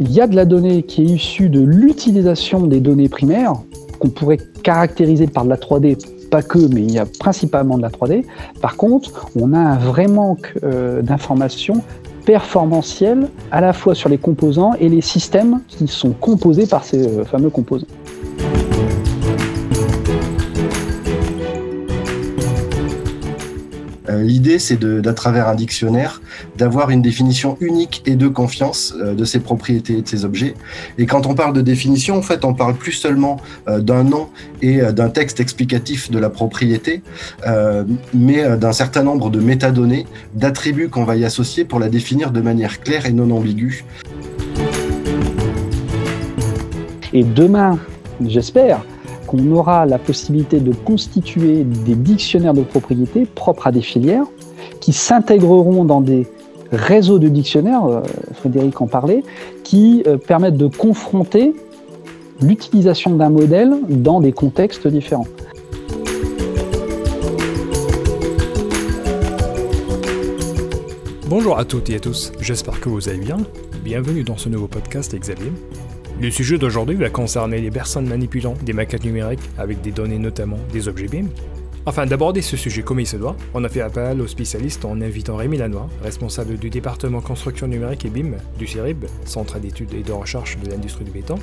Il y a de la donnée qui est issue de l'utilisation des données primaires, qu'on pourrait caractériser par de la 3D, pas que, mais il y a principalement de la 3D. Par contre, on a un vrai manque euh, d'informations performantielles à la fois sur les composants et les systèmes qui sont composés par ces euh, fameux composants. L'idée, c'est d'à travers un dictionnaire, d'avoir une définition unique et de confiance euh, de ces propriétés et de ces objets. Et quand on parle de définition, en fait, on parle plus seulement euh, d'un nom et d'un texte explicatif de la propriété, mais d'un certain nombre de métadonnées, d'attributs qu'on va y associer pour la définir de manière claire et non ambiguë. Et demain, j'espère, qu'on aura la possibilité de constituer des dictionnaires de propriété propres à des filières qui s'intégreront dans des réseaux de dictionnaires, euh, Frédéric en parlait, qui euh, permettent de confronter l'utilisation d'un modèle dans des contextes différents. Bonjour à toutes et à tous, j'espère que vous allez bien. Bienvenue dans ce nouveau podcast Xavier. Le sujet d'aujourd'hui va concerner les personnes manipulant des maquettes numériques avec des données notamment des objets BIM. Afin d'aborder ce sujet comme il se doit, on a fait appel aux spécialistes en invitant Rémi Lanois, responsable du département construction numérique et BIM du CIRIB, Centre d'études et de recherche de l'industrie du béton,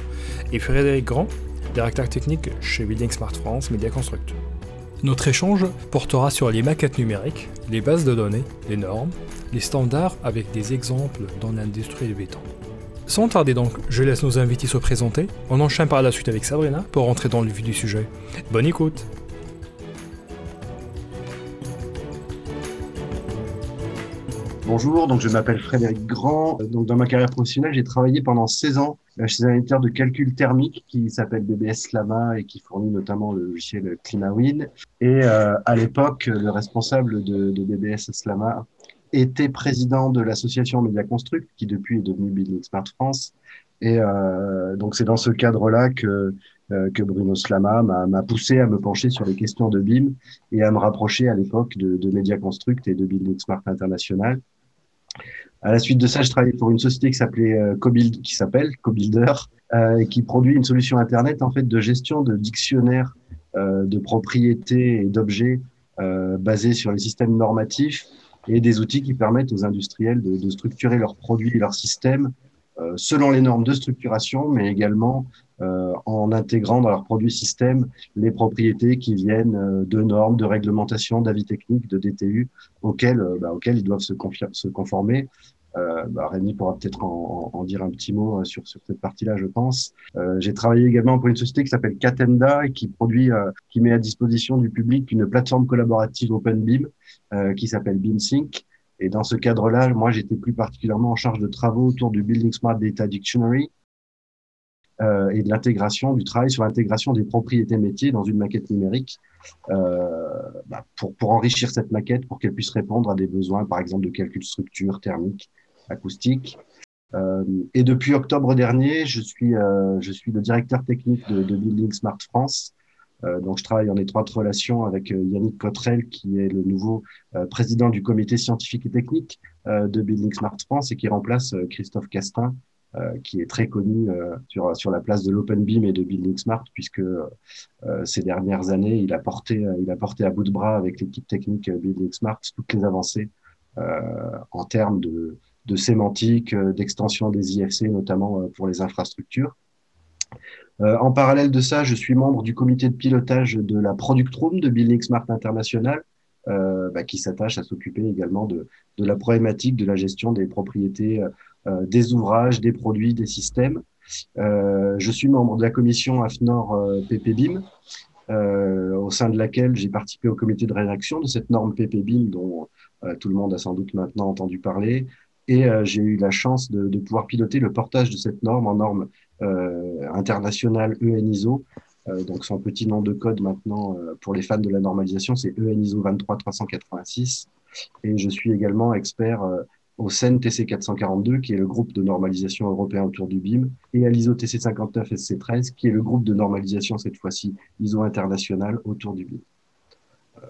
et Frédéric Grand, directeur technique chez Building Smart France Media Construct. Notre échange portera sur les maquettes numériques, les bases de données, les normes, les standards avec des exemples dans l'industrie du béton. Sans tarder donc, je laisse nos invités se présenter. On enchaîne par la suite avec Sabrina pour rentrer dans le vif du sujet. Bonne écoute Bonjour, je m'appelle Frédéric Grand. Donc dans ma carrière professionnelle, j'ai travaillé pendant 16 ans chez un éditeur de calcul thermique qui s'appelle BBS Lama et qui fournit notamment le logiciel ClimaWin. Et euh, à l'époque, le responsable de, de BBS était président de l'association Media Construct, qui depuis est devenue Building Smart France. Et euh, donc c'est dans ce cadre-là que, euh, Bruno Slama m'a poussé à me pencher sur les questions de BIM et à me rapprocher à l'époque de, de Media Construct et de Building Smart International. À la suite de ça, je travaillais pour une société qui s'appelait euh, qui s'appelle Cobuilder, euh, qui produit une solution internet en fait de gestion de dictionnaires de propriétés et d'objets basés sur les systèmes normatifs et des outils qui permettent aux industriels de, de structurer leurs produits et leurs systèmes euh, selon les normes de structuration, mais également euh, en intégrant dans leurs produits systèmes les propriétés qui viennent euh, de normes, de réglementations, d'avis techniques, de DTU, auxquels, bah, auxquels ils doivent se, se conformer. Euh, bah, Rémi pourra peut-être en, en, dire un petit mot sur, sur cette partie-là, je pense. Euh, J'ai travaillé également pour une société qui s'appelle Catenda et qui produit, euh, qui met à disposition du public une plateforme collaborative OpenBeam euh, qui s'appelle BeamSync. Et dans ce cadre-là, moi, j'étais plus particulièrement en charge de travaux autour du Building Smart Data Dictionary euh, et de l'intégration, du travail sur l'intégration des propriétés métiers dans une maquette numérique euh, bah, pour, pour enrichir cette maquette, pour qu'elle puisse répondre à des besoins, par exemple, de calcul structure, thermique, acoustique. Euh, et depuis octobre dernier, je suis, euh, je suis le directeur technique de Building Smart France. Euh, donc, je travaille en étroite relation avec euh, Yannick Cotrel, qui est le nouveau euh, président du comité scientifique et technique de Building Smart France et qui remplace Christophe Castin, qui est très connu sur, sur la place de l'Open Beam et de Building Smart, puisque ces dernières années, il a, porté, il a porté à bout de bras avec l'équipe technique Building Smart toutes les avancées en termes de, de sémantique, d'extension des IFC, notamment pour les infrastructures. Euh, en parallèle de ça, je suis membre du comité de pilotage de la Product Room de Building Smart International, euh, bah, qui s'attache à s'occuper également de, de, la problématique de la gestion des propriétés euh, des ouvrages, des produits, des systèmes. Euh, je suis membre de la commission AFNOR PPBIM, au sein de laquelle j'ai participé au comité de rédaction de cette norme PPBIM dont tout le monde a sans doute maintenant entendu parler. Et j'ai eu la chance de, de pouvoir piloter le portage de cette norme en norme euh, international ENISO. Euh, donc son petit nom de code maintenant euh, pour les fans de la normalisation, c'est ENISO 23386. Et je suis également expert au CEN TC442, qui est le groupe de normalisation européen autour du BIM, et à l'ISO TC59 SC13, qui est le groupe de normalisation, cette fois-ci ISO international autour du BIM. Euh,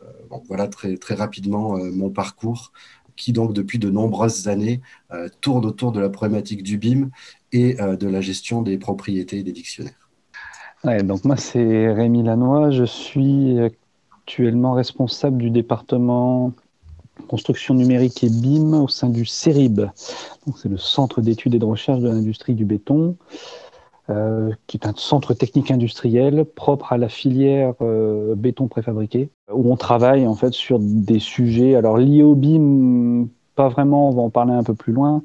voilà très, très rapidement euh, mon parcours, qui donc depuis de nombreuses années euh, tourne autour de la problématique du BIM et de la gestion des propriétés des dictionnaires. Donc moi c'est Rémi Lannoy, je suis actuellement responsable du département construction numérique et BIM au sein du CERIB. C'est le Centre d'études et de recherche de l'industrie du béton, euh, qui est un centre technique industriel propre à la filière euh, béton préfabriqué, où on travaille en fait sur des sujets alors liés au BIM, pas vraiment, on va en parler un peu plus loin.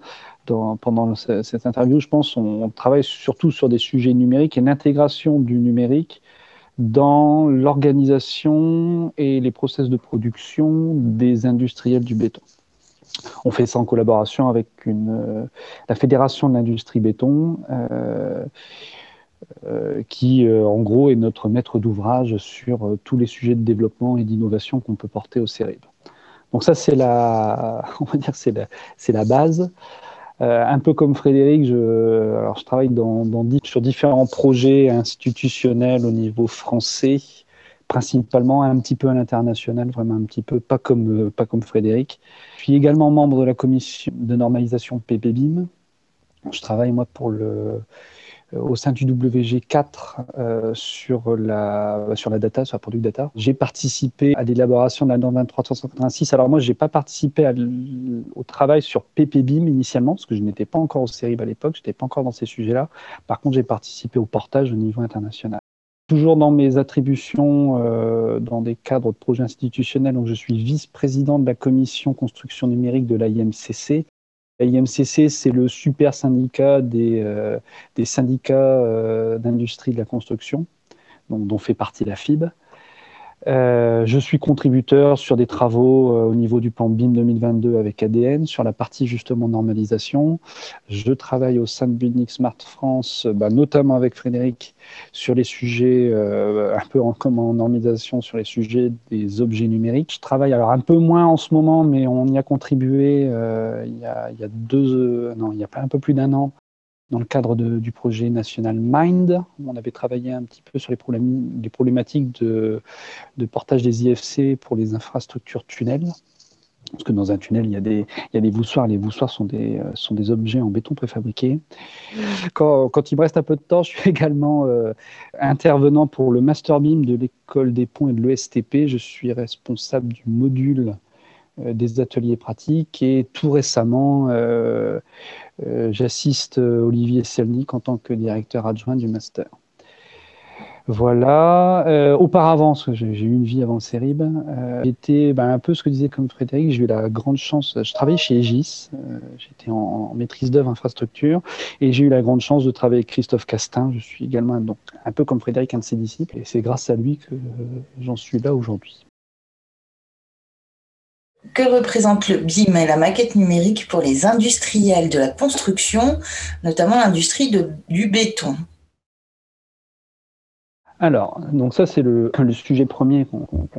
Pendant cette interview, je pense, on, travaille surtout sur des sujets numériques et l'intégration du numérique dans l'organisation et les process de production des industriels du béton. On fait ça en collaboration avec euh, la Fédération de l'industrie béton, euh, euh, qui en gros est notre maître d'ouvrage sur tous les sujets de développement et d'innovation qu'on peut porter au CERIB. Donc ça c'est la, la base. Euh, un peu comme Frédéric, je, alors je travaille dans, dans, sur différents projets institutionnels au niveau français, principalement un petit peu à l'international, vraiment un petit peu, pas comme, euh, pas comme Frédéric. Je suis également membre de la commission de normalisation PPBIM. Je travaille moi pour le, au sein du WG4 euh, sur, la, sur la data, sur la product data. J'ai participé à l'élaboration de la norme 23386. Alors moi, je n'ai pas participé au travail sur PPBIM initialement, parce que je n'étais pas encore au CERIB à l'époque, je n'étais pas encore dans ces sujets-là. Par contre, j'ai participé au portage au niveau international. Toujours dans mes attributions, euh, dans des cadres de projets institutionnels, donc je suis vice-président de la commission construction numérique de l'IMCC, IMCC, c'est le super syndicat des, euh, syndicats euh, d'industrie de la construction, dont fait partie la FIB. Euh, je suis contributeur sur des travaux euh, au niveau du plan BIM 2022 avec ADN, sur la partie justement normalisation. Je travaille au sein de Bunix Smart France, bah, notamment avec Frédéric, sur les sujets, euh, un peu en, comme en normalisation, sur les sujets des objets numériques. Je travaille alors un peu moins en ce moment, mais on y a contribué il y a, deux, non, il y a un peu plus d'un an dans le cadre du projet national Mind. On avait travaillé un petit peu sur les, problématiques de, portage des IFC pour les infrastructures tunnels. Parce que dans un tunnel, il y a des, il voussoirs. Les voussoirs sont des, objets en béton préfabriqué. Quand, il me reste un peu de temps, je suis également euh, intervenant pour le Master Beam de l'école des ponts et de l'ESTP. Je suis responsable du module des ateliers pratiques et tout récemment, euh, euh, j'assiste Olivier Selnik en tant que directeur adjoint du master. Voilà. auparavant, j'ai eu une vie avant le CERIB, j'étais ben, un peu ce que disait comme Frédéric, j'ai eu la grande chance, je travaillais chez Egis, j'étais en, maîtrise d'œuvre infrastructure, et j'ai eu la grande chance de travailler avec Christophe Castin, je suis également donc, un peu comme Frédéric, un de ses disciples, et c'est grâce à lui que j'en suis là aujourd'hui. Que représente le BIM et la maquette numérique pour les industriels de la construction, notamment l'industrie du béton? Alors, donc ça c'est le, sujet premier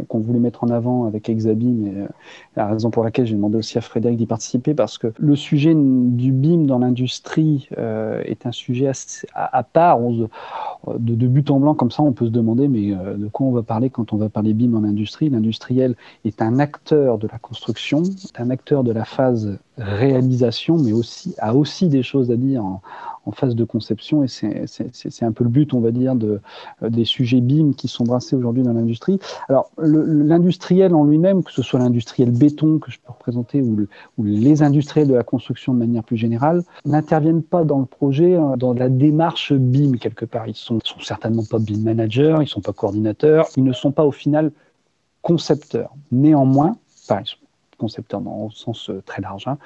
qu'on voulait mettre en avant avec Exabim et euh, la raison pour laquelle j'ai demandé aussi à Frédéric d'y participer parce que le sujet du BIM dans l'industrie euh, est un sujet à, part. de, but en blanc comme ça, on peut se demander mais euh, de quoi on va parler quand on va parler BIM en industrie? L'industriel est un acteur de la construction, est un acteur de la phase réalisation, mais aussi a aussi des choses à dire en, phase de conception et c'est un peu le but, on va dire, de, euh, des sujets BIM qui sont brassés aujourd'hui dans l'industrie. Alors, l'industriel en lui-même, que ce soit l'industriel béton que je peux représenter ou, les industriels de la construction de manière plus générale, n'interviennent pas dans le projet, euh, dans la démarche BIM quelque part. Ils sont, sont certainement pas BIM managers, ils sont pas coordinateurs, ils ne sont pas au final concepteurs. Néanmoins, enfin, concepteurs dans le sens euh, très large, hein,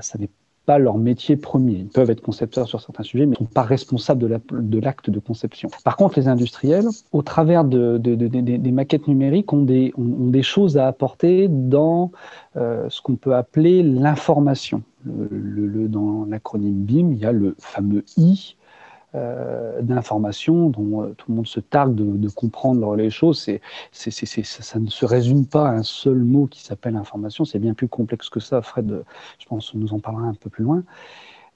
ça n'est pas leur métier premier. Ils peuvent être concepteurs sur certains sujets, mais ils ne sont pas responsables de l'acte de, conception. Par contre, les industriels, au travers de, des maquettes numériques, ont des, choses à apporter dans euh, ce qu'on peut appeler l'information. Dans l'acronyme BIM, il y a le fameux I, d'informations dont tout le monde se targue de, comprendre les choses. Ça ne se résume pas à un seul mot qui s'appelle information, c'est bien plus complexe que ça. Fred, je pense, nous en parlera un peu plus loin.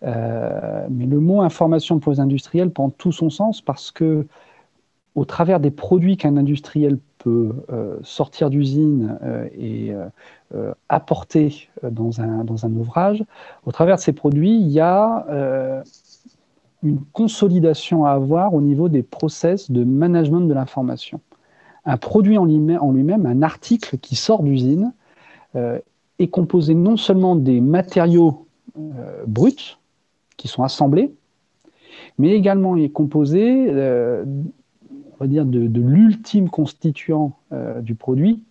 mais le mot information pour les industriels prend tout son sens parce que au travers des produits qu'un industriel peut euh, sortir d'usine euh, et euh, apporter dans un ouvrage, au travers de ces produits, il y a une consolidation à avoir au niveau des process de management de l'information. Un produit en lui-même, un article qui sort d'usine, est composé non seulement des matériaux bruts qui sont assemblés, mais également est composé va dire, de, l'ultime constituant euh, du produit,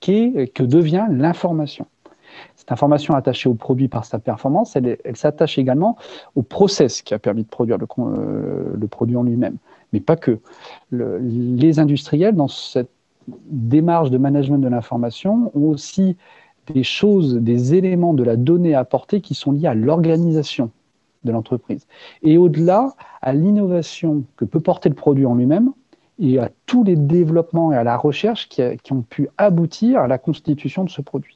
qui que devient l'information. Cette information attachée au produit par sa performance, elle, s'attache également au process qui a permis de produire le, euh, produit en lui-même. Mais pas que. les industriels, dans cette démarche de management de l'information, ont aussi des choses, des éléments de la donnée à apporter qui sont liés à l'organisation de l'entreprise. Et au-delà, à l'innovation que peut porter le produit en lui-même, et à tous les développements et à la recherche qui, ont pu aboutir à la constitution de ce produit.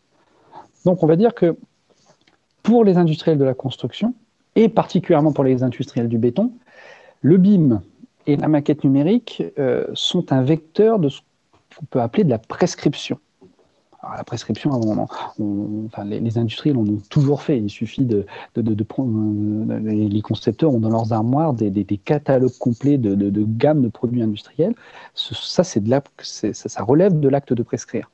Donc on va dire que pour les industriels de la construction, et particulièrement pour les industriels du béton, le BIM et la maquette numérique euh, sont un vecteur de ce qu'on peut appeler de la prescription la prescription, les, industriels toujours fait. Il suffit de. Euh, les concepteurs ont dans leurs armoires des, catalogues complets de, gammes de produits industriels. Ça, ça relève de l'acte de prescrire.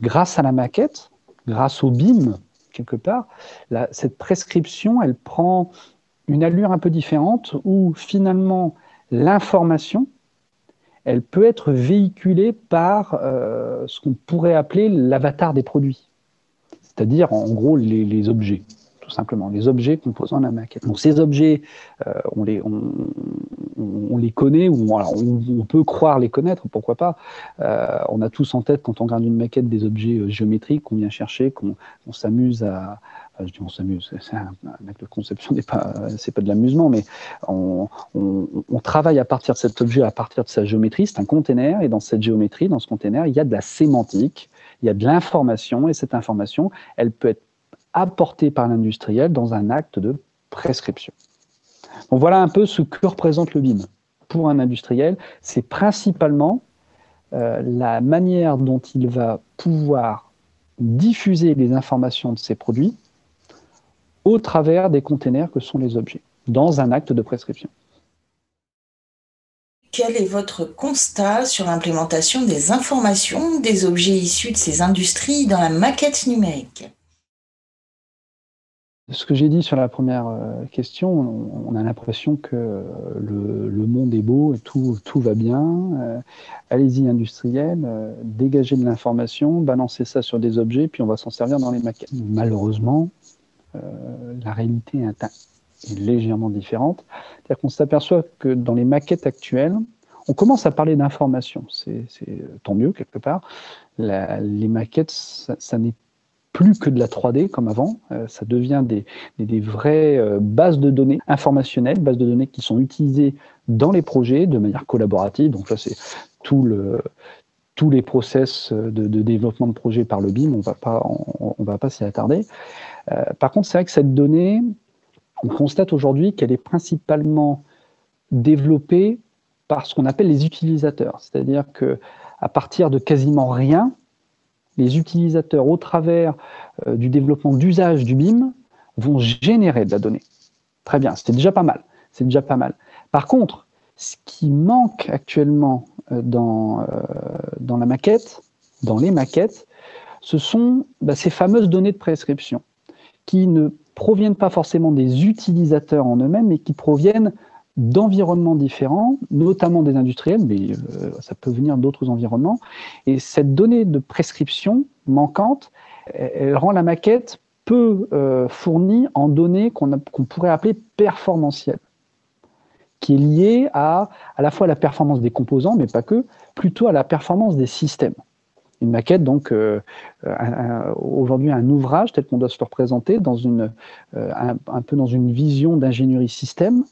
Grâce à la maquette, grâce au BIM, quelque part, cette prescription, elle prend une allure un peu différente où finalement l'information elle peut être véhiculée par euh, ce qu'on pourrait appeler l'avatar des produits, c'est-à-dire en gros les, objets, tout simplement, les objets composant la maquette. Donc ces objets, euh, on, les, les connaît, ou on, peut croire les connaître, pourquoi pas. Euh, on a tous en tête, quand on regarde une maquette, des objets géométriques qu'on vient chercher, qu'on s'amuse à, je dis on s'amuse, c'est un, acte de conception, n'est pas, c'est pas de l'amusement, mais on, travaille à partir de cet objet, à partir de sa géométrie, c'est un container, et dans cette géométrie, dans ce container, il y a de la sémantique, il y a de l'information, et cette information, elle peut être apportée par l'industriel dans un acte de prescription. Voilà un peu ce que représente le BIM. Pour un industriel, c'est principalement euh, la manière dont il va pouvoir diffuser les informations de ses produits au travers des containers que sont les objets, dans un acte de prescription. Quel est votre constat sur l'implémentation des informations des objets issus de ces industries dans la maquette numérique? Ce que j'ai dit sur la première euh, question, on a l'impression que le, monde est beau tout, tout va bien. Euh, allez-y, industriel, euh, dégagez de l'information, balancez ça sur des objets, puis on va s'en servir dans les maquettes. Malheureusement, euh, la réalité est, légèrement différente. C'est-à-dire qu'on s'aperçoit que dans les maquettes actuelles, on commence à parler d'information. C'est tant mieux quelque part. les maquettes, ça, n'est plus que de la 3D comme avant, euh, ça devient des, vraies euh, bases de données informationnelles, bases de données qui sont utilisées dans les projets de manière collaborative. Donc là, c'est tout le, tous les process de, développement de projet par le BIM, on va va pas s'y attarder. Euh, par contre, c'est vrai que cette donnée, on constate aujourd'hui qu'elle est principalement développée par ce qu'on appelle les utilisateurs, c'est-à-dire que à partir de quasiment rien, les utilisateurs, au travers euh, du développement d'usage du BIM, vont générer de la donnée. Très bien, c'était déjà pas mal. C'est déjà pas mal. Par contre, ce qui manque actuellement euh, dans, euh, dans la maquette, dans les maquettes, ce sont bah, ces fameuses données de prescription qui ne proviennent pas forcément des utilisateurs en eux-mêmes, mais qui proviennent d'environnements différents, notamment des industriels, mais euh, ça peut venir d'autres environnements. Et cette donnée de prescription manquante, elle rend la maquette peu fournie en données qu'on pourrait appeler performantielles qui est lié à à la fois la performance des composants, mais pas que, plutôt à la performance des systèmes. Une maquette, donc, euh, aujourd'hui, un ouvrage tel qu'on doit se le représenter euh, un, peu dans une vision d'ingénierie système,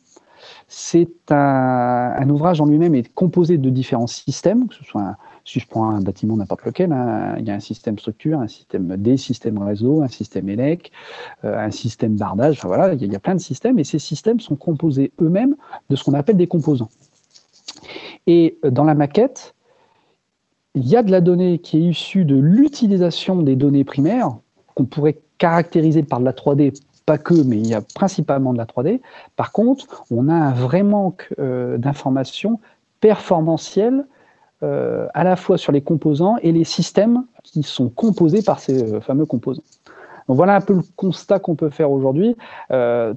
c'est un, ouvrage en lui-même est composé de différents systèmes, que ce soit si je prends un bâtiment n'importe lequel, hein, il y a un système structure, un système D, système réseau, un système élec, euh, un système bardage, enfin voilà, il y, a, il y, a plein de systèmes et ces systèmes sont composés eux-mêmes de ce qu'on appelle des composants. Et dans la maquette, il y a de la donnée qui est issue de l'utilisation des données primaires qu'on pourrait caractériser par de la 3D pas que, mais il y a principalement de la 3D. Par contre, on a un vrai manque euh, d'informations performantielles euh, à la fois sur les composants et les systèmes qui sont composés par ces euh, fameux composants. Donc voilà un peu le constat qu'on peut faire aujourd'hui.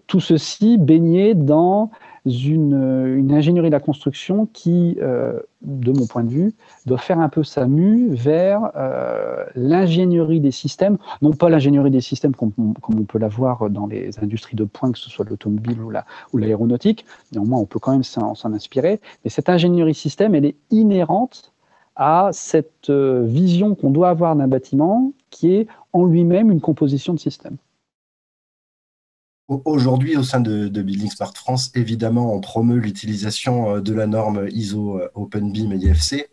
tout ceci baigné dans une, ingénierie de la construction qui, euh, de mon point de vue, doit faire un peu sa mue vers euh, l'ingénierie des systèmes, non pas l'ingénierie des systèmes comme, on peut l'avoir dans les industries de pointe, que ce soit l'automobile ou l'aéronautique, néanmoins on peut quand même s'en inspirer, mais cette ingénierie système, elle est inhérente à cette euh, vision qu'on doit avoir d'un bâtiment qui est en lui-même une composition de système. Aujourd'hui, au sein de, Building Smart France, évidemment, on promeut l'utilisation euh, de la norme ISO euh, OpenBeam et IFC.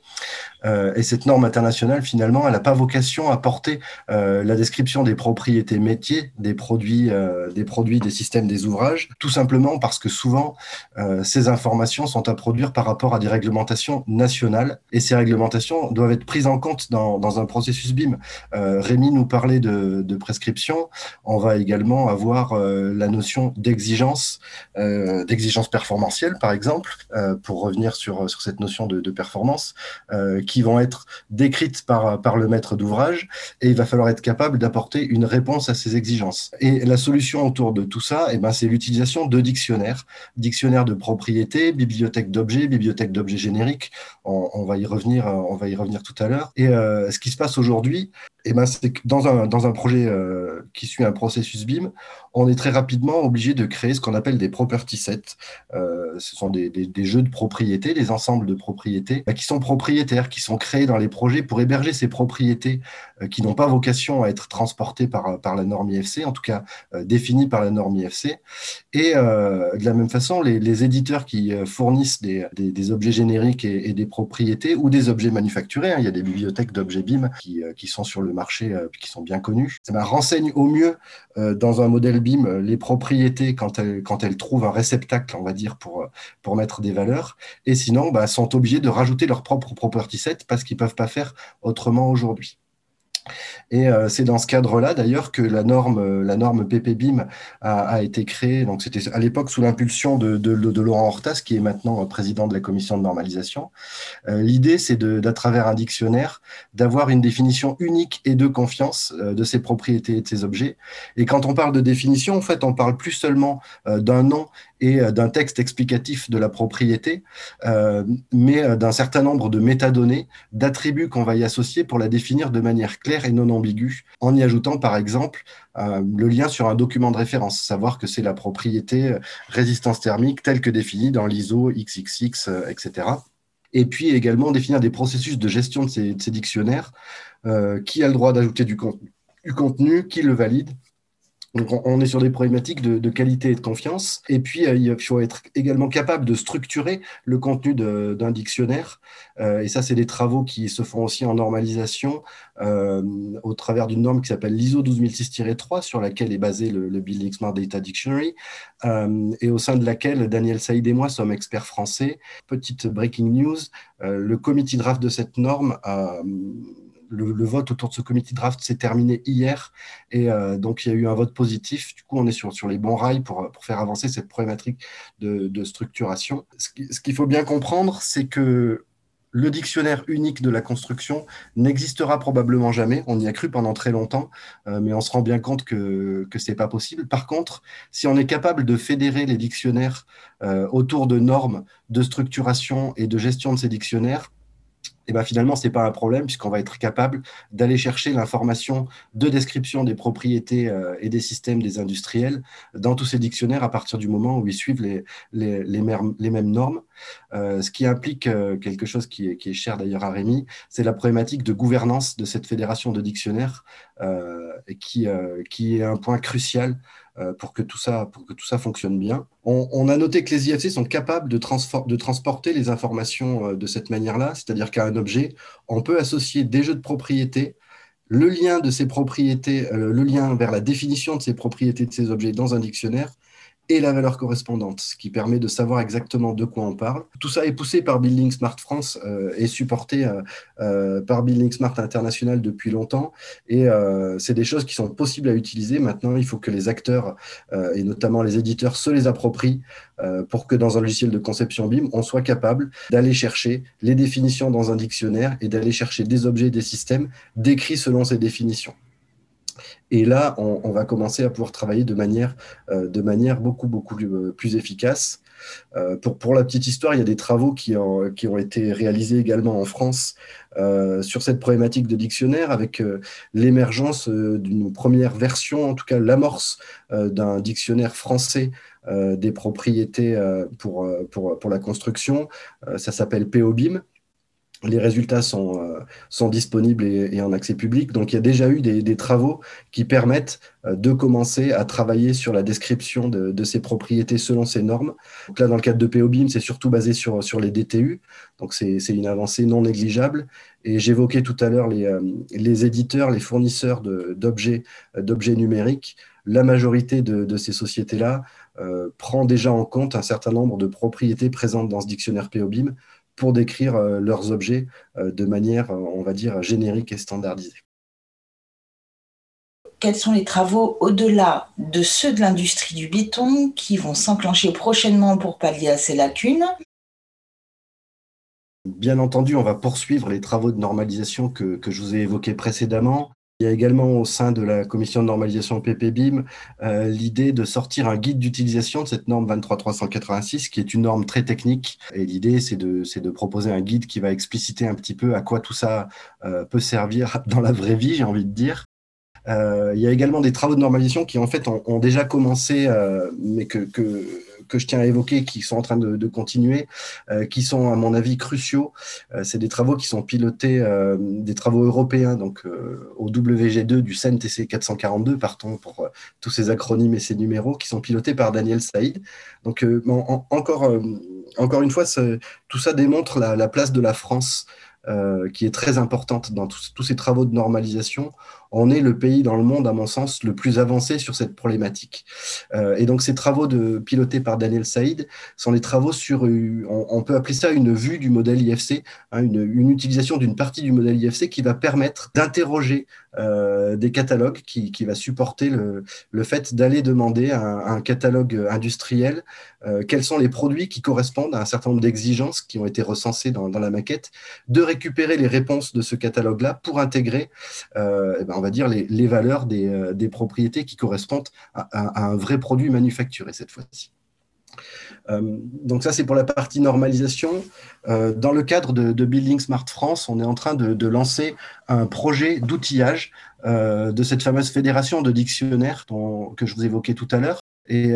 Euh, et cette norme internationale, finalement, elle n'a pas vocation à porter la description des propriétés métiers des produits, des produits, des systèmes, des ouvrages, tout simplement parce que souvent, ces informations sont à produire par rapport à des réglementations nationales. Et ces réglementations doivent être prises en compte dans, un processus BIM. Rémi nous parlait de, de, prescription. On va également avoir la notion d'exigence, euh, d'exigence performantielle, par exemple, euh, pour revenir sur, sur cette notion de, performance, euh, qui vont être décrites par, le maître d'ouvrage, et il va falloir être capable d'apporter une réponse à ces exigences. Et la solution autour de tout ça, eh ben, c'est l'utilisation de dictionnaires, dictionnaires de propriété, bibliothèque d'objets, bibliothèque d'objets génériques. On, va y revenir, on va y revenir tout à l'heure. Et ce qui se passe aujourd'hui, eh ben, dans un, projet qui suit un processus BIM, on est très rapidement obligé de créer ce qu'on appelle des property sets. Euh, ce sont des, jeux de propriété, des ensembles de propriétés bah, qui sont propriétaires, qui sont créés dans les projets pour héberger ces propriétés euh, qui n'ont pas vocation à être transportées par, la norme IFC, en tout cas euh, définies par la norme IFC. Et de la même façon, les, éditeurs qui fournissent des, objets génériques et, des propriétés ou des objets manufacturés, hein, il y a des bibliothèques d'objets BIM qui, qui, sont sur le marché, qui sont bien connus, ça renseigne au mieux dans un modèle euh, les propriétés quand elles, quand elles trouvent un réceptacle, on va dire, pour, euh, pour mettre des valeurs. Et sinon, bah, sont obligés de rajouter leur propre property set parce qu'ils ne peuvent pas faire autrement aujourd'hui. Et euh, c'est dans ce cadre-là, d'ailleurs, que la norme, euh, la norme PPBIM a, été créée. Donc, c'était à l'époque sous l'impulsion de, Laurent Hortas, qui est maintenant euh, président de la commission de normalisation. L'idée, c'est d'à travers un dictionnaire, d'avoir une définition unique et de confiance de ces propriétés et de ces objets. Et quand on parle de définition, en fait, on parle plus seulement d'un nom et d'un texte explicatif de la propriété, mais d'un certain nombre de métadonnées, d'attributs qu'on va y associer pour la définir de manière claire et non ambigu, en y ajoutant par exemple euh, le lien sur un document de référence, savoir que c'est la propriété euh, résistance thermique telle que définie dans l'ISO XXX, etc. Et puis également définir des processus de gestion de ces, dictionnaires, euh, qui a le droit d'ajouter du contenu, qui le valide, donc, on est sur des problématiques de, qualité et de confiance. Et puis, euh, il faut être également capable de structurer le contenu d'un dictionnaire. Euh, et ça, c'est des travaux qui se font aussi en normalisation euh, au travers d'une norme qui s'appelle l'ISO 12006-3, sur laquelle est basé le, Building Smart Data Dictionary, et au sein de laquelle Daniel Saïd et moi sommes experts français. Petite breaking news, le comité draft de cette norme le, vote autour de ce comité draft s'est terminé hier et euh, donc il y a eu un vote positif. Du coup, on est sur, sur les bons rails pour, pour faire avancer cette problématique de, structuration. Ce qu'il faut bien comprendre, c'est que le dictionnaire unique de la construction n'existera probablement jamais. On y a cru pendant très longtemps, euh, mais on se rend bien compte que, que ce n'est pas possible. Par contre, si on est capable de fédérer les dictionnaires euh, autour de normes de structuration et de gestion de ces dictionnaires, et ben finalement, ce n'est pas un problème puisqu'on va être capable d'aller chercher l'information de description des propriétés euh, et des systèmes des industriels dans tous ces dictionnaires à partir du moment où ils suivent les, les, les, mêmes normes. Euh, ce qui implique euh, quelque chose qui est, qui est cher d'ailleurs à Rémi, c'est la problématique de gouvernance de cette fédération de dictionnaires qui, qui est un point crucial pour, que tout ça, pour que tout ça fonctionne bien. On, a noté que les IFC sont capables de, de transporter les informations de cette manière-là, c'est-à-dire qu'à un objet, on peut associer des jeux de propriété, le lien de ces propriétés, le lien vers la définition de ces propriétés de ces objets dans un dictionnaire, et la valeur correspondante, ce qui permet de savoir exactement de quoi on parle. Tout ça est poussé par Building Smart France euh, et supporté euh, euh, par Building Smart International depuis longtemps. Et c'est des choses qui sont possibles à utiliser. Maintenant, il faut que les acteurs et notamment les éditeurs se les approprient pour que dans un logiciel de conception BIM, on soit capable d'aller chercher les définitions dans un dictionnaire et d'aller chercher des objets, des systèmes décrits selon ces définitions. Et là, on, va commencer à pouvoir travailler de manière, euh, beaucoup, beaucoup plus, efficace. Euh, pour, la petite histoire, il y a des travaux qui ont, été réalisés également en France euh, sur cette problématique de dictionnaire avec l'émergence d'une première version, en tout cas l'amorce d'un dictionnaire français des propriétés pour, pour, pour, la construction. ça s'appelle POBIM les résultats sont, euh, sont disponibles et, en accès public. Donc, il y a déjà eu des, travaux qui permettent euh, de commencer à travailler sur la description de, ces propriétés selon ces normes. Donc là, dans le cadre de POBIM, c'est surtout basé sur, sur les DTU. Donc, c'est une avancée non négligeable. Et j'évoquais tout à l'heure les, euh, les, éditeurs, les fournisseurs d'objets numériques. La majorité de, ces sociétés-là prend déjà en compte un certain nombre de propriétés présentes dans ce dictionnaire POBIM pour décrire euh, leurs objets euh, de manière, euh, on va dire, générique et standardisée. Quels sont les travaux au-delà de ceux de l'industrie du béton qui vont s'enclencher prochainement pour pallier à ces lacunes? Bien entendu, on va poursuivre les travaux de normalisation que, que je vous ai évoqués précédemment. Il y a également au sein de la commission de normalisation PPBIM euh, l'idée de sortir un guide d'utilisation de cette norme 23386 qui est une norme très technique. Et l'idée, c'est de, proposer un guide qui va expliciter un petit peu à quoi tout ça euh, peut servir dans la vraie vie, j'ai envie de dire. Euh, il y a également des travaux de normalisation qui en fait ont, déjà commencé, mais que, que que je tiens à évoquer, qui sont en train de, continuer, euh, qui sont à mon avis cruciaux. Euh, c'est des travaux qui sont pilotés, euh, des travaux européens, donc au WG2 du CNTC 442, partons pour tous ces acronymes et ces numéros, qui sont pilotés par Daniel Saïd. Donc encore, encore une fois, tout ça démontre la, place de la France qui est très importante dans tous, ces travaux de normalisation on est le pays dans le monde, à mon sens, le plus avancé sur cette problématique. Euh, et donc, ces travaux de, pilotés par Daniel Saïd sont des travaux sur, on, peut appeler ça une vue du modèle IFC, hein, une, utilisation d'une partie du modèle IFC qui va permettre d'interroger euh, des catalogues, qui, va supporter le, fait d'aller demander à un, catalogue industriel euh, quels sont les produits qui correspondent à un certain nombre d'exigences qui ont été recensées dans, la maquette, de récupérer les réponses de ce catalogue-là pour intégrer eh ben, les, valeurs euh, des, propriétés qui correspondent à, un vrai produit manufacturé cette fois-ci. Euh, donc ça, c'est pour la partie normalisation. Euh, dans le cadre de, Building Smart France, on est en train de, lancer un projet d'outillage de cette fameuse fédération de dictionnaires que je vous évoquais tout à l'heure. Et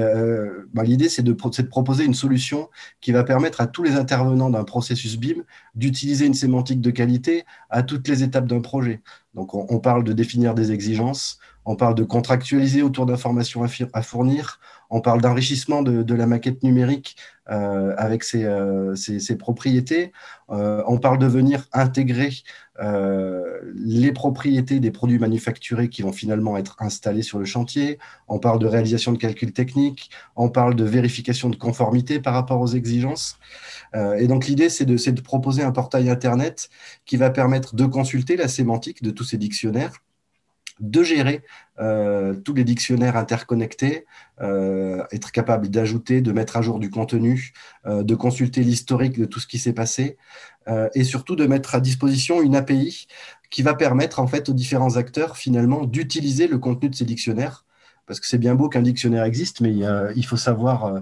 bah, l'idée, c'est de, proposer une solution qui va permettre à tous les intervenants d'un processus BIM d'utiliser une sémantique de qualité à toutes les étapes d'un projet. Donc, on, parle de définir des exigences, on parle de contractualiser autour d'informations à, fournir, on parle d'enrichissement de, la maquette numérique euh, avec ses, euh, propriétés, euh, on parle de venir intégrer les propriétés des produits manufacturés qui vont finalement être installés sur le chantier, on parle de réalisation de calculs techniques, on parle de vérification de conformité par rapport aux exigences. Et donc l'idée, c'est de, proposer un portail Internet qui va permettre de consulter la sémantique de tous ces dictionnaires de gérer euh, tous les dictionnaires interconnectés, euh, être capable d'ajouter, de mettre à jour du contenu, de consulter l'historique de tout ce qui s'est passé, et surtout de mettre à disposition une API qui va permettre en fait aux différents acteurs finalement d'utiliser le contenu de ces dictionnaires parce que c'est bien beau qu'un dictionnaire existe, mais il faut savoir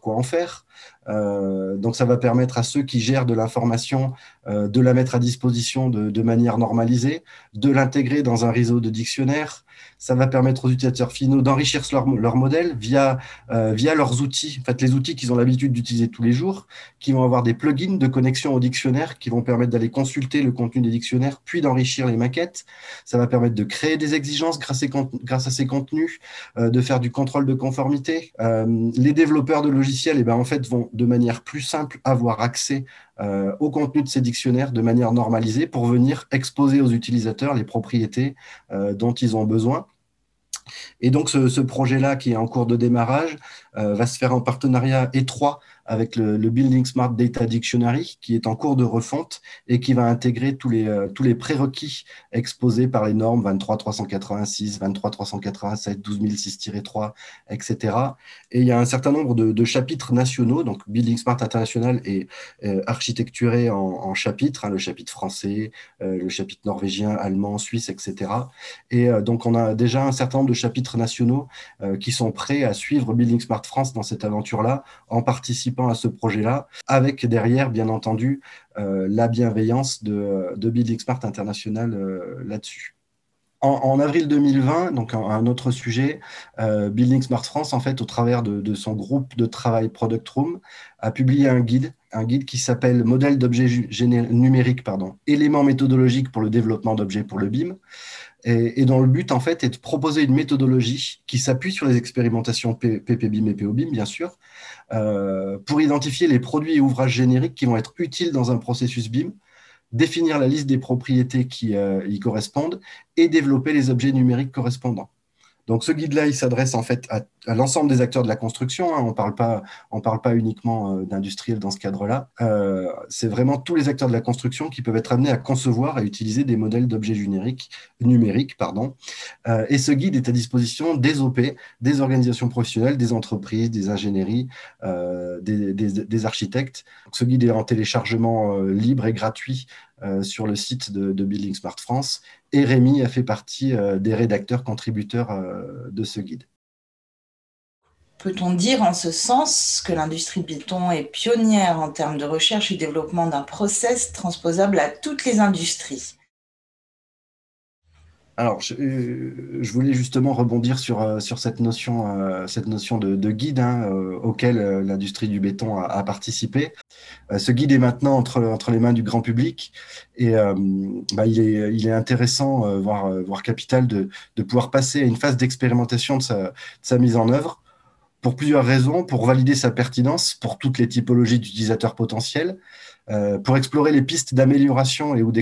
quoi en faire. Euh, donc ça va permettre à ceux qui gèrent de l'information euh, de la mettre à disposition de, de manière normalisée, de l'intégrer dans un réseau de dictionnaires, ça va permettre aux utilisateurs finaux d'enrichir leur, leur, modèle via, euh, via leurs outils, en fait, les outils qu'ils ont l'habitude d'utiliser tous les jours, qui vont avoir des plugins de connexion au dictionnaire qui vont permettre d'aller consulter le contenu des dictionnaires, puis d'enrichir les maquettes. Ça va permettre de créer des exigences grâce à, ces contenus, euh, de faire du contrôle de conformité. Euh, les développeurs de logiciels, eh ben, en fait, vont de manière plus simple avoir accès euh, au contenu de ces dictionnaires de manière normalisée pour venir exposer aux utilisateurs les propriétés euh, dont ils ont besoin. Et donc ce, projet-là, qui est en cours de démarrage, va se faire en partenariat étroit avec le, Building Smart Data Dictionary, qui est en cours de refonte et qui va intégrer tous les, euh, tous les prérequis exposés par les normes 23386, 23387, 12006-3, etc. Et il y a un certain nombre de, chapitres nationaux, donc Building Smart International est euh, architecturé en, chapitres, hein, le chapitre français, euh, le chapitre norvégien, allemand, suisse, etc. Et euh, donc on a déjà un certain nombre de chapitres nationaux euh, qui sont prêts à suivre Building Smart France dans cette aventure-là, en participant à ce projet-là, avec derrière, bien entendu, euh, la bienveillance de, de Building Smart International euh, là-dessus. En, avril 2020, donc un, un autre sujet, euh, Building Smart France, en fait, au travers de, de, son groupe de travail Product Room, a publié un guide, un guide qui s'appelle Modèle d'objets numériques, pardon, éléments méthodologiques pour le développement d'objets pour le BIM et, et, dont le but en fait est de proposer une méthodologie qui s'appuie sur les expérimentations PPBIM et POBIM bien sûr, euh, pour identifier les produits et ouvrages génériques qui vont être utiles dans un processus BIM, définir la liste des propriétés qui euh, y correspondent et développer les objets numériques correspondants. Donc ce guide-là, il s'adresse en fait à, l'ensemble des acteurs de la construction. Hein. On on parle pas uniquement euh, d'industriels dans ce cadre-là. Euh, c'est vraiment tous les acteurs de la construction qui peuvent être amenés à concevoir et utiliser des modèles d'objets numériques, pardon. Euh, et ce guide est à disposition des OP, des organisations professionnelles, des entreprises, des ingénieries, des, architectes. Ce guide est en téléchargement libre et gratuit sur le site de, Building Smart France. Et Rémi a fait partie des rédacteurs contributeurs de ce guide. Peut-on dire en ce sens que l'industrie béton est pionnière en termes de recherche et développement d'un process transposable à toutes les industries? Alors, je, euh, je, voulais justement rebondir sur, euh, sur cette notion, euh, cette notion de, de guide hein, auquel l'industrie du béton a, participé. ce guide est maintenant entre, entre les mains du grand public et bah, il, est, il est intéressant, voire, voire capital, de, de pouvoir passer à une phase d'expérimentation de sa mise en œuvre pour plusieurs raisons, pour valider sa pertinence pour toutes les typologies d'utilisateurs potentiels, euh, pour explorer les pistes d'amélioration ou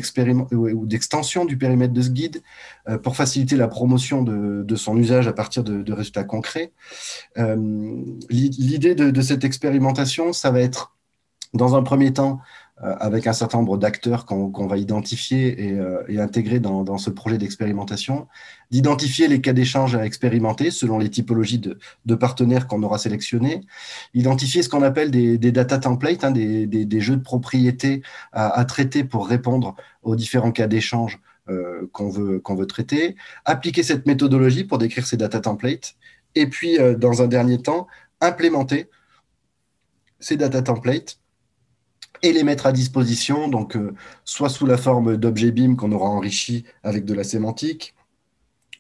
d'extension du périmètre de ce guide, euh, pour faciliter la promotion de, son usage à partir de, résultats concrets. Euh, L'idée de, cette expérimentation, ça va être, dans un premier temps, avec un certain nombre d'acteurs qu'on qu va identifier et, euh, intégrer dans, ce projet d'expérimentation, d'identifier les cas d'échange à expérimenter selon les typologies de, partenaires qu'on aura sélectionnés, identifier ce qu'on appelle des, data templates, hein, des, jeux de propriété à, traiter pour répondre aux différents cas d'échange euh, qu'on veut, traiter, appliquer cette méthodologie pour décrire ces data templates, et puis, euh, dans un dernier temps, implémenter ces data templates et les mettre à disposition, donc euh, soit sous la forme d'objets BIM qu'on aura enrichi avec de la sémantique,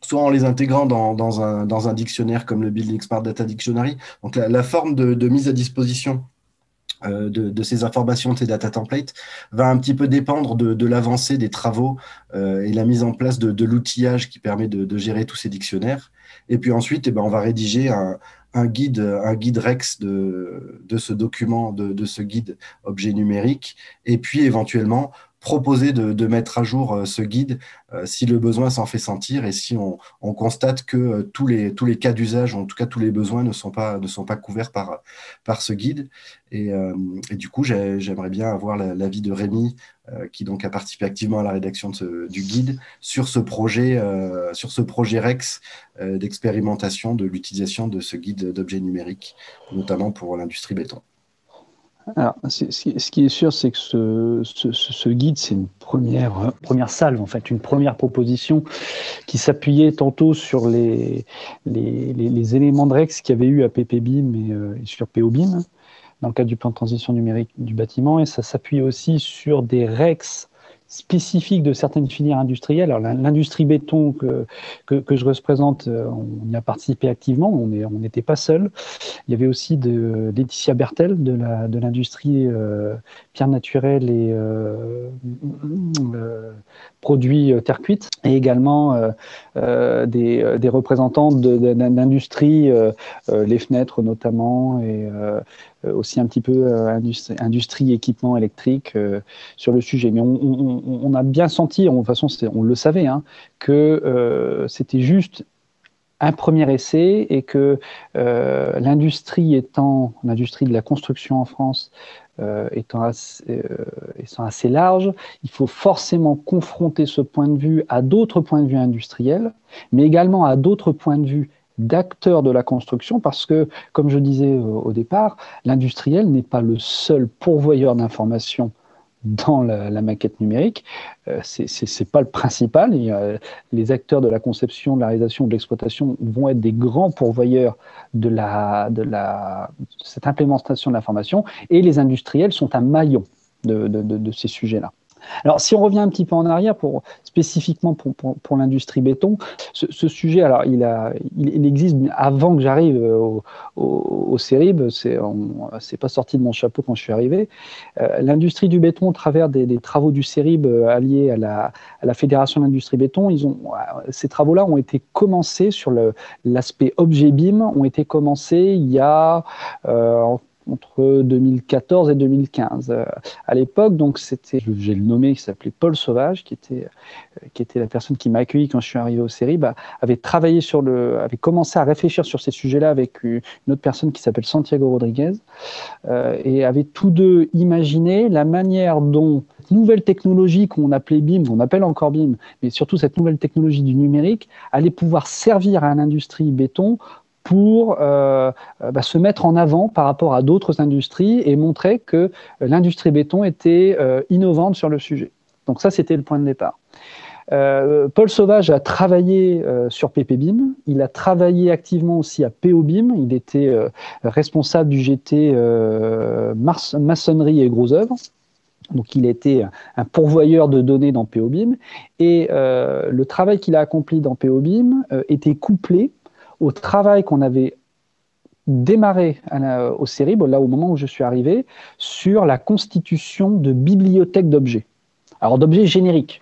soit en les intégrant dans, un, dictionnaire comme le Building Smart Data Dictionary. Donc la, forme de, mise à disposition euh, de, ces informations, de ces data templates, va un petit peu dépendre de, de l'avancée des travaux euh, et la mise en place de, l'outillage qui permet de, gérer tous ces dictionnaires. Et puis ensuite, eh ben, on va rédiger un, un guide, un guide Rex de, de ce document, de, de, ce guide objet numérique, et puis éventuellement proposer de, mettre à jour euh, ce guide euh, si le besoin s'en fait sentir et si on, on constate que euh, tous, les, tous les cas d'usage, en tout cas tous les besoins ne sont pas, ne sont pas couverts par, par ce guide. Et, du coup, j'aimerais bien avoir l'avis la de Rémi, qui donc a participé activement à la rédaction du guide, sur ce projet, sur ce projet REX d'expérimentation de l'utilisation de ce guide d'objets numériques, notamment pour l'industrie béton. Alors, ce qui est sûr, c'est que ce, guide, c'est une première, première salve, en fait, une première proposition qui s'appuyait tantôt sur les, éléments de Rex qu'il y avait eu à PPBIM et, euh, et sur POBIM. dans le cadre du plan de transition numérique du bâtiment, et ça s'appuie aussi sur des REX spécifique de certaines filières industrielles. Alors l'industrie béton que, que, je représente, euh, on y a participé activement, on n'était on pas seul. Il y avait aussi de Laetitia Bertel de l'industrie de euh, pierre naturelle et euh, produits terre cuite, et également des, des, représentants d'industrie, les fenêtres notamment, et euh, aussi un petit peu euh, industrie, industrie, équipement électrique euh, sur le sujet. Mais on, a bien senti, de toute façon on le savait, hein, que c'était juste un premier essai et que l'industrie étant, l'industrie de la construction en France étant, assez, étant, assez, large, il faut forcément confronter ce point de vue à d'autres points de vue industriels, mais également à d'autres points de vue d'acteurs de la construction parce que, comme je disais au départ, l'industriel n'est pas le seul pourvoyeur d'informations dans la, maquette numérique. Euh, Ce n'est pas le principal. les acteurs de la conception, de la réalisation, de l'exploitation vont être des grands pourvoyeurs de, la, de, la, cette implémentation de l'information et les industriels sont un maillon de ces sujets-là. Alors, si on revient un petit peu en arrière, pour, spécifiquement pour, pour, l'industrie béton, ce, sujet, alors, il, a, il, existe avant que j'arrive au, au, au CERIB, c'est pas sorti de mon chapeau quand je suis arrivé. Euh, l'industrie du béton, au travers des, travaux du CERIB euh, alliés à la, à la Fédération de l'industrie béton, ils ont, euh, ces travaux-là ont été commencés sur l'aspect objet BIM, ont été commencés il y a entre 2014 et 2015. Euh, à l'époque, donc c'était, j'ai le nommé, qui s'appelait Paul Sauvage, qui était, euh, qui était la personne qui m'a accueilli quand je suis arrivé au série, bah, avait travaillé sur le, avait commencé à réfléchir sur ces sujets-là avec une autre personne qui s'appelle Santiago Rodriguez, euh, et avait tous deux imaginé la manière dont nouvelle technologie qu'on appelait BIM, qu'on appelle encore BIM, mais surtout cette nouvelle technologie du numérique, allait pouvoir servir à l'industrie béton pour euh, euh, bah, se mettre en avant par rapport à d'autres industries et montrer que l'industrie béton était euh, innovante sur le sujet. Donc ça, c'était le point de départ. Paul Sauvage a travaillé sur PPBIM, il a travaillé activement aussi à POBIM, il était responsable du GT maçonnerie et gros œuvres. Donc il était un pourvoyeur de données dans POBIM et le travail qu'il a accompli dans POBIM était couplé au travail qu'on avait démarré au CERIB, là au moment où je suis arrivé, sur la constitution de bibliothèques d'objets. Alors d'objets génériques.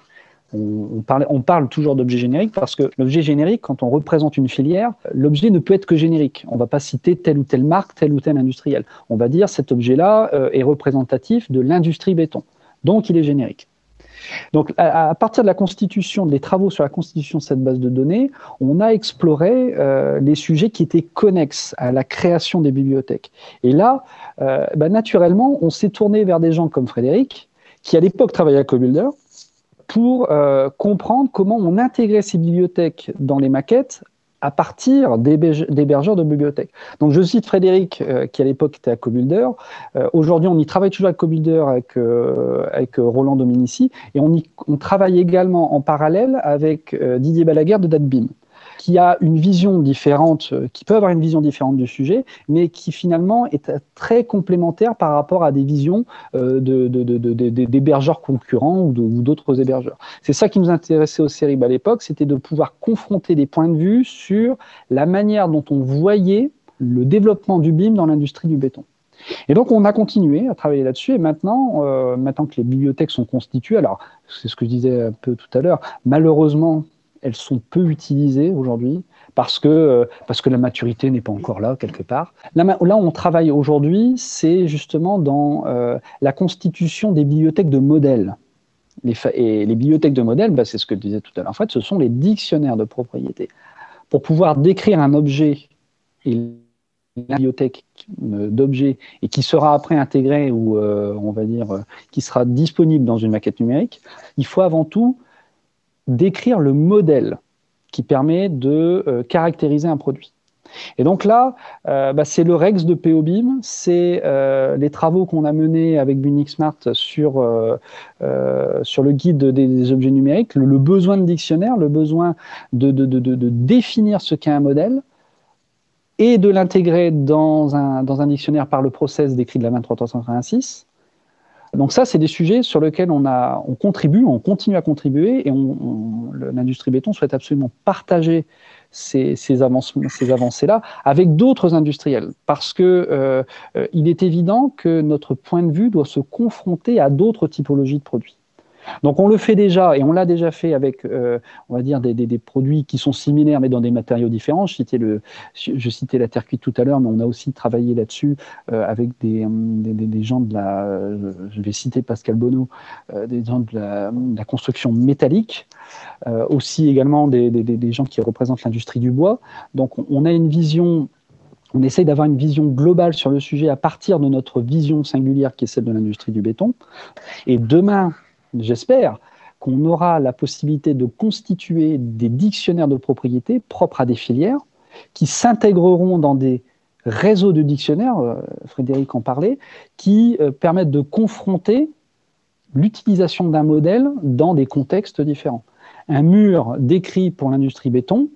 On, parle, on parle toujours d'objets génériques parce que l'objet générique, quand on représente une filière, l'objet ne peut être que générique. On ne va pas citer telle ou telle marque, tel ou tel industriel. On va dire cet objet-là euh, est représentatif de l'industrie béton. Donc il est générique. Donc, à, partir de la constitution, des travaux sur la constitution de cette base de données, on a exploré euh, les sujets qui étaient connexes à la création des bibliothèques. Et là, euh, bah, naturellement, on s'est tourné vers des gens comme Frédéric, qui à l'époque travaillait à CoBuilder, pour euh, comprendre comment on intégrait ces bibliothèques dans les maquettes à partir d'hébergeurs de bibliothèques. Donc je cite Frédéric, euh, qui à l'époque était à CoBuilder. Euh, aujourd'hui, on y travaille toujours à CoBuilder avec, euh, avec Roland Dominici, et on, y, travaille également en parallèle avec Didier Balaguer de DatBeam qui a une vision différente, euh, qui peut avoir une vision différente du sujet, mais qui finalement est très complémentaire par rapport à des visions euh, d'hébergeurs concurrents ou d'autres hébergeurs. C'est ça qui nous intéressait au CERIB à l'époque, c'était de pouvoir confronter des points de vue sur la manière dont on voyait le développement du BIM dans l'industrie du béton. Et donc on a continué à travailler là-dessus et maintenant, euh, maintenant que les bibliothèques sont constituées, alors c'est ce que je disais un peu tout à l'heure, malheureusement elles sont peu utilisées aujourd'hui parce que, euh, parce que la maturité n'est pas encore là quelque part. Là, là où on travaille aujourd'hui, c'est justement dans euh, la constitution des bibliothèques de modèles. Les et les bibliothèques de modèles, bah, c'est ce que je disais tout à l'heure, en fait, ce sont les dictionnaires de propriété. Pour pouvoir décrire un objet et la bibliothèque euh, d'objets et qui sera après intégré ou on va dire qui sera disponible dans une maquette numérique, il faut avant tout d'écrire le modèle qui permet de euh, caractériser un produit. Et donc là, euh, bah, c'est le Rex de POBIM, c'est euh, les travaux qu'on a menés avec Bunixmart sur, sur le guide des, objets numériques, le, besoin de dictionnaire, le besoin de, de, de, de définir ce qu'est un modèle, et de l'intégrer dans un, dans un dictionnaire par le process décrit de la 23386. Donc ça, c'est des sujets sur lesquels on, on contribue, on continue à contribuer, et l'industrie béton souhaite absolument partager ces avancées-là avec d'autres industriels, parce que euh, euh, il est évident que notre point de vue doit se confronter à d'autres typologies de produits. Donc on le fait déjà, et on l'a déjà fait avec, euh, on va dire, des, des, produits qui sont similaires, mais dans des matériaux différents. Je citais, le, je citais la terre cuite tout à l'heure, mais on a aussi travaillé là-dessus euh, avec des, des, des, gens de la, je vais citer Pascal Bonneau, euh, des gens de la construction métallique, aussi également des, gens qui représentent l'industrie du bois. Donc on a une vision on essaye d'avoir une vision globale sur le sujet à partir de notre vision singulière qui est celle de l'industrie du béton. Et demain, j'espère, qu'on aura la possibilité de constituer des dictionnaires de propriété propres à des filières qui s'intégreront dans des réseaux de dictionnaires, euh, Frédéric en parlait, qui euh, permettent de confronter l'utilisation d'un modèle dans des contextes différents. Un mur décrit pour l'industrie béton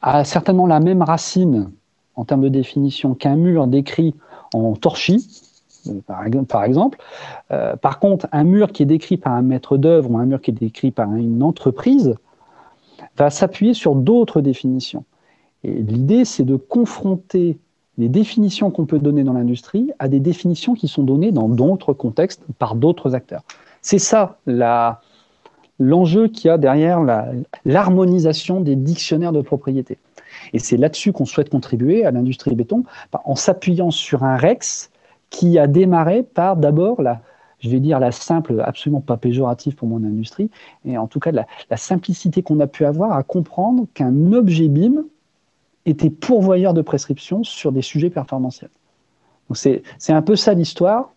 a certainement la même racine en termes de définition qu'un mur décrit en torchis, par, exemple. Euh, par contre, un mur qui est décrit par un maître d'œuvre ou un mur qui est décrit par une entreprise va s'appuyer sur d'autres définitions. Et l'idée, c'est de confronter les définitions qu'on peut donner dans l'industrie à des définitions qui sont données dans d'autres contextes par d'autres acteurs. C'est ça l'enjeu qu'il y a derrière l'harmonisation des dictionnaires de propriété. Et c'est là-dessus qu'on souhaite contribuer à l'industrie béton, en s'appuyant sur un REX qui a démarré par d'abord la, je vais dire la simple, absolument pas péjorative pour mon industrie, et en tout cas la, simplicité qu'on a pu avoir à comprendre qu'un objet BIM était pourvoyeur de prescriptions sur des sujets performantiels. C'est un peu ça l'histoire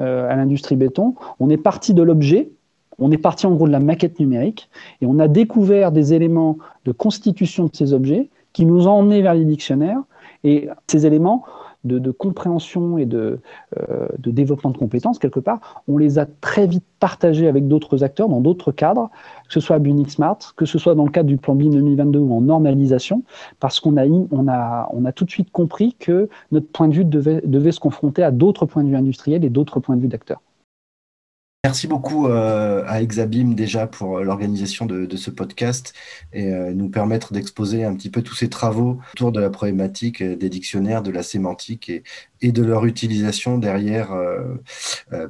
euh, à l'industrie béton. On est parti de l'objet, on est parti en gros de la maquette numérique, et on a découvert des éléments de constitution de ces objets qui nous ont emmenés vers les dictionnaires, et ces éléments, de, compréhension et euh, de, développement de compétences, quelque part, on les a très vite partagés avec d'autres acteurs dans d'autres cadres, que ce soit à Bunix Smart, que ce soit dans le cadre du plan BIM 2022 ou en normalisation, parce qu'on a, on a, on a tout de suite compris que notre point de vue devait, devait se confronter à d'autres points de vue industriels et d'autres points de vue d'acteurs. Merci beaucoup euh, à Exabim déjà pour euh, l'organisation de, ce podcast et euh, nous permettre d'exposer un petit peu tous ces travaux autour de la problématique des dictionnaires, de la sémantique et de leur utilisation derrière,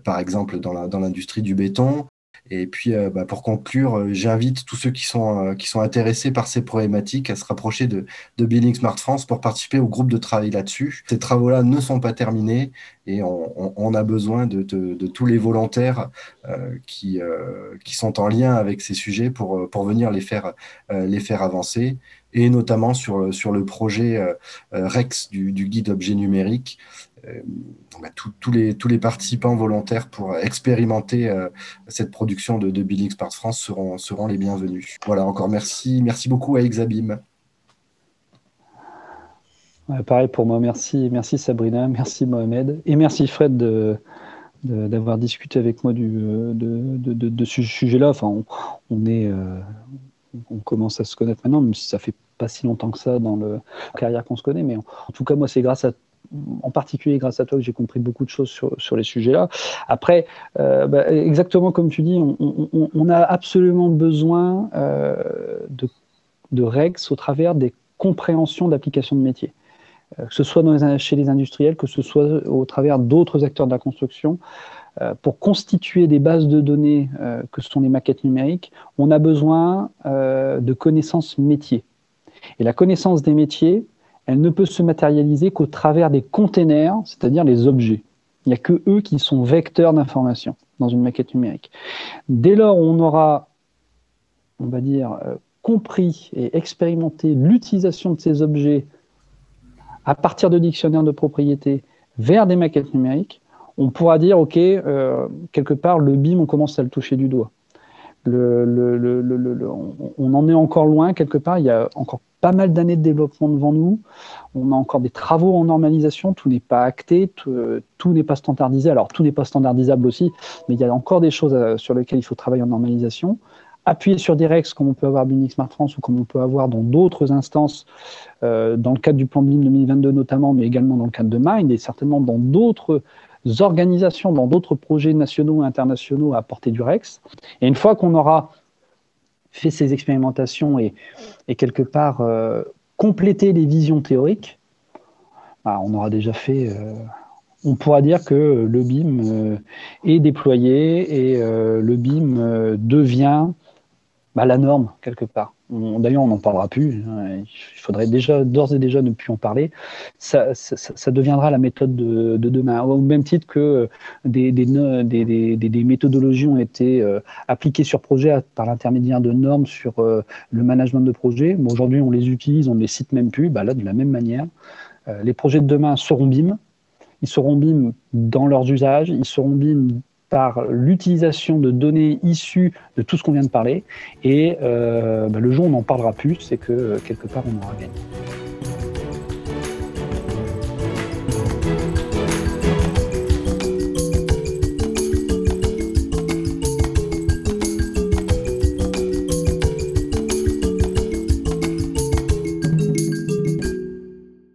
par exemple dans l'industrie du béton, et puis, euh, bah, pour conclure, euh, j'invite tous ceux qui sont, euh, qui sont intéressés par ces problématiques à se rapprocher de, de Building Smart France pour participer au groupe de travail là-dessus. Ces travaux-là ne sont pas terminés et on, a besoin de, de, tous les volontaires qui, qui sont en lien avec ces sujets pour, pour venir les faire, les faire avancer et notamment sur, sur le projet REX du, du guide objet numérique euh, bah, les, tous les participants volontaires pour expérimenter euh, cette production de, de Building France seront, seront les bienvenus. Voilà, encore merci, merci beaucoup à Exabim. pareil pour moi, merci, merci Sabrina, merci Mohamed, et merci Fred de, d'avoir discuté avec moi du, de, de, de ce sujet-là. Enfin, on, euh, on commence à se connaître maintenant, même si ça fait pas si longtemps que ça dans le carrière qu'on se connaît. Mais en tout cas, moi, c'est grâce à en particulier grâce à toi que j'ai compris beaucoup de choses sur, sur les sujets-là. Après, euh, bah, exactement comme tu dis, on, a absolument besoin euh, de, de règles au travers des compréhensions d'applications de métier. Euh, que ce soit chez les industriels, que ce soit au travers d'autres acteurs de la construction, pour constituer des bases de données que sont les maquettes numériques, on a besoin de connaissances métiers. Et la connaissance des métiers, elle ne peut se matérialiser qu'au travers des containers, c'est-à-dire les objets. Il n'y a que eux qui sont vecteurs d'information dans une maquette numérique. Dès lors on aura, on va dire, euh, compris et expérimenté l'utilisation de ces objets à partir de dictionnaires de propriété vers des maquettes numériques, on pourra dire, OK, euh, quelque part, le BIM, on commence à le toucher du doigt. On en est encore loin, quelque part, il y a encore pas mal d'années de développement devant nous. On a encore des travaux en normalisation, tout n'est pas acté, tout, euh, n'est pas standardisé. Alors tout n'est pas standardisable aussi, mais il y a encore des choses euh, sur lesquelles il faut travailler en normalisation. appuyer sur Direx comme on peut avoir Bunix Smart France ou comme on peut avoir dans d'autres instances, euh, dans le cadre du plan de BIM 2022 notamment, mais également dans le cadre de Mind et certainement dans d'autres organisations, dans d'autres projets nationaux et internationaux à porter du Rex. Et une fois qu'on aura fait ces expérimentations et, quelque part euh, complété les visions théoriques, bah, on aura déjà fait euh, on pourra dire que le BIM euh, est déployé et le BIM devient bah, la norme quelque part. D'ailleurs, on n'en parlera plus. Il faudrait déjà, d'ores et déjà, ne plus en parler. Ça, deviendra la méthode de, demain. Au même titre que des, méthodologies ont été appliquées sur projet par l'intermédiaire de normes sur le management de projet. Aujourd'hui, on les utilise, on ne les cite même plus. Bah, là, de la même manière, les projets de demain seront BIM ils seront BIM dans leurs usages, ils seront BIM par l'utilisation de données issues de tout ce qu'on vient de parler. Et euh, bah, le jour où on n'en parlera plus, c'est que euh, quelque part on aura gagné.